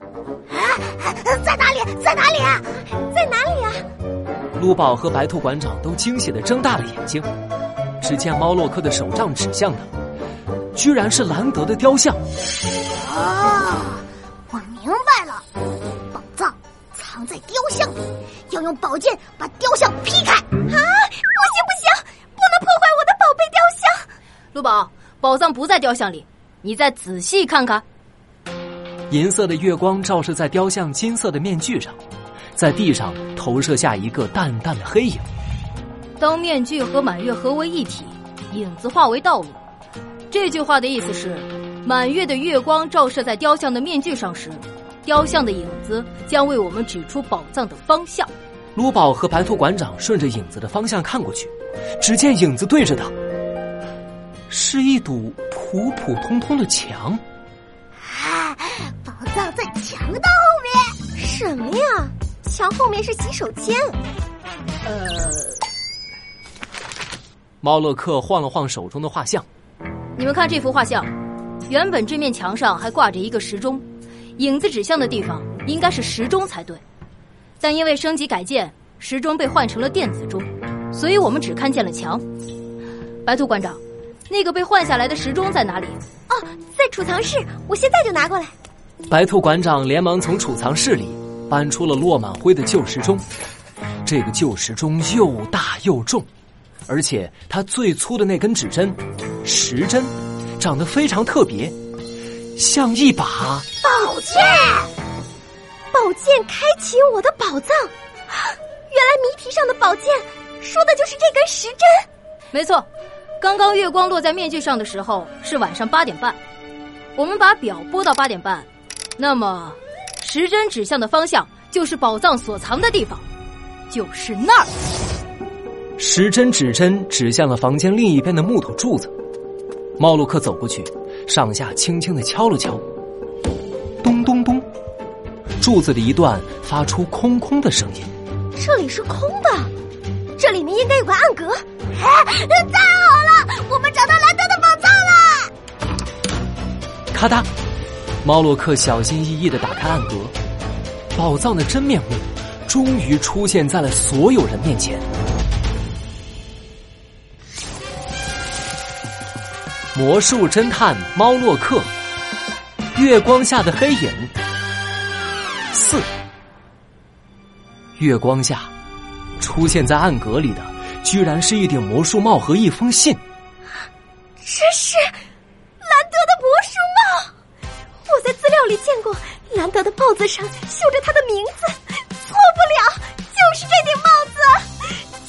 啊，在哪里？在哪里？在哪里啊？卢宝和白兔馆长都惊喜的睁大了眼睛。只见猫洛克的手杖指向的，居然是兰德的雕像。啊，我明白了，宝藏藏在雕像里，要用宝剑把雕像劈开。啊，不行不行，不能破坏我的宝贝雕像。卢宝，宝藏不在雕像里，你再仔细看看。银色的月光照射在雕像金色的面具上，在地上投射下一个淡淡的黑影。当面具和满月合为一体，影子化为道路。这句话的意思是，满月的月光照射在雕像的面具上时，雕像的影子将为我们指出宝藏的方向。卢宝和白兔馆长顺着影子的方向看过去，只见影子对着的是一堵普普通通的墙。墙的后面？什么呀？墙后面是洗手间？呃。猫洛克晃了晃手中的画像，你们看这幅画像，原本这面墙上还挂着一个时钟，影子指向的地方应该是时钟才对，但因为升级改建，时钟被换成了电子钟，所以我们只看见了墙。白兔馆长，那个被换下来的时钟在哪里？哦，在储藏室，我现在就拿过来。白兔馆长连忙从储藏室里搬出了落满灰的旧时钟，这个旧时钟又大又重。而且它最粗的那根指针，时针，长得非常特别，像一把宝剑。宝剑开启我的宝藏，原来谜题上的宝剑说的就是这根时针。没错，刚刚月光落在面具上的时候是晚上八点半，我们把表拨到八点半，那么时针指向的方向就是宝藏所藏的地方，就是那儿。时针指针指向了房间另一边的木头柱子，猫洛克走过去，上下轻轻的敲了敲，咚咚咚，柱子的一段发出空空的声音。这里是空的，这里面应该有个暗格。哎太好了，我们找到兰德的宝藏了！咔嗒，猫洛克小心翼翼的打开暗格，宝藏的真面目终于出现在了所有人面前。魔术侦探猫洛克，月光下的黑影。四，月光下出现在暗格里的，居然是一顶魔术帽和一封信。这是里见过，兰德的帽子上绣着他的名字，错不了，就是这顶帽子。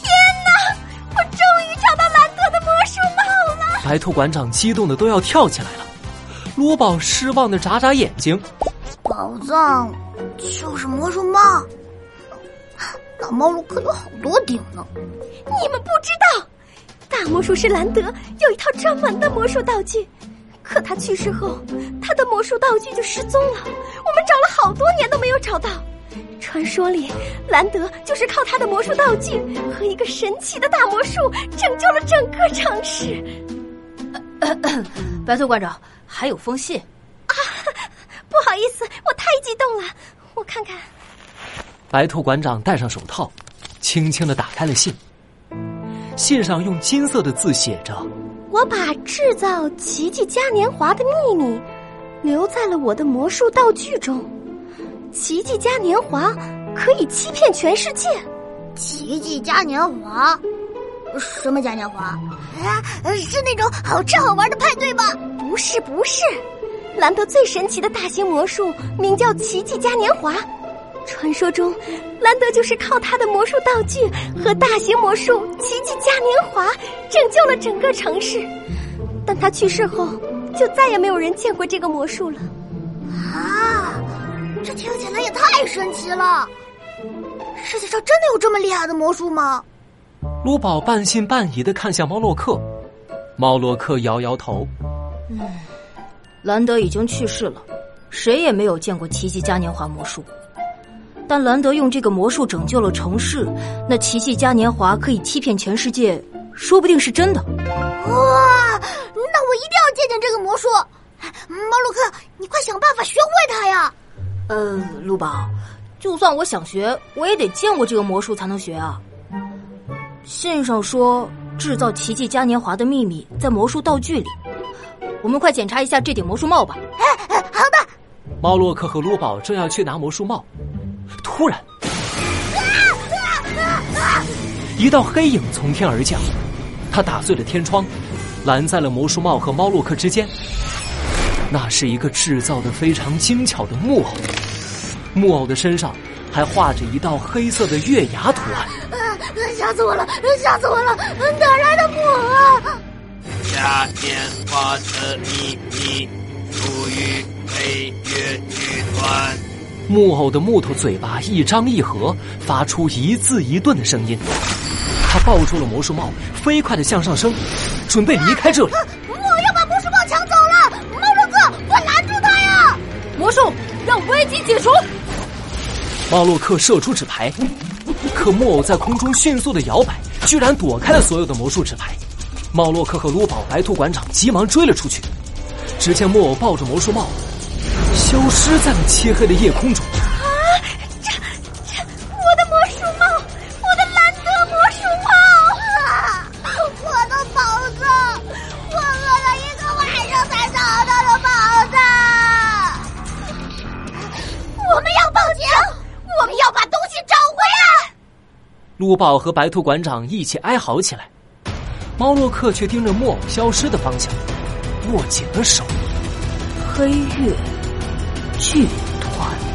天哪，我终于找到兰德的魔术帽了白兔馆长激动的都要跳起来了，罗宝失望的眨眨眼睛。宝藏就是魔术帽，那猫洛克有好多顶呢。你们不知道，大魔术师兰德有一套专门的魔术道具，可他去世后，他的魔术道具就失踪了。我们找了好多年都没有找到。传说里，兰德就是靠他的魔术道具和一个神奇的大魔术，拯救了整个城市。白兔馆长，还有封信啊！不好意思，我太激动了，我看看。白兔馆长戴上手套，轻轻的打开了信。信上用金色的字写着：“我把制造奇迹嘉年华的秘密留在了我的魔术道具中。奇迹嘉年华可以欺骗全世界。奇迹嘉年华。”什么嘉年华？啊，是那种好吃好玩的派对吗？不是，不是。兰德最神奇的大型魔术名叫奇迹嘉年华。传说中，兰德就是靠他的魔术道具和大型魔术奇迹嘉年华拯救了整个城市。但他去世后，就再也没有人见过这个魔术了。啊，这听起来也太神奇了！世界上真的有这么厉害的魔术吗？卢宝半信半疑的看向猫洛克，猫洛克摇摇头：“嗯，兰德已经去世了，谁也没有见过奇迹嘉年华魔术。但兰德用这个魔术拯救了城市，那奇迹嘉年华可以欺骗全世界，说不定是真的。哇，那我一定要见见这个魔术！猫洛克，你快想办法学会它呀！”呃，陆宝，就算我想学，我也得见过这个魔术才能学啊。信上说制造奇迹嘉年华的秘密在魔术道具里，我们快检查一下这顶魔术帽吧。哎，好的。猫洛克和卢宝正要去拿魔术帽，突然，一道黑影从天而降，他打碎了天窗，拦在了魔术帽和猫洛克之间。那是一个制造的非常精巧的木偶，木偶的身上还画着一道黑色的月牙图案。吓死我了！吓死我了！哪来的木偶啊？夏天花的秘密属于飞跃剧团。木偶的木头嘴巴一张一合，发出一字一顿的声音。他抱住了魔术帽，飞快的向上升，准备离开这里。木偶要把魔术帽抢走了！猫洛克，快拦住他呀！魔术让危机解除。猫洛克射出纸牌。可木偶在空中迅速的摇摆，居然躲开了所有的魔术纸牌。猫洛克和卢宝、白兔馆长急忙追了出去。只见木偶抱着魔术帽，消失在了漆黑的夜空中。陆豹和白兔馆长一起哀嚎起来，猫洛克却盯着木偶消失的方向，握紧了手。黑月剧团。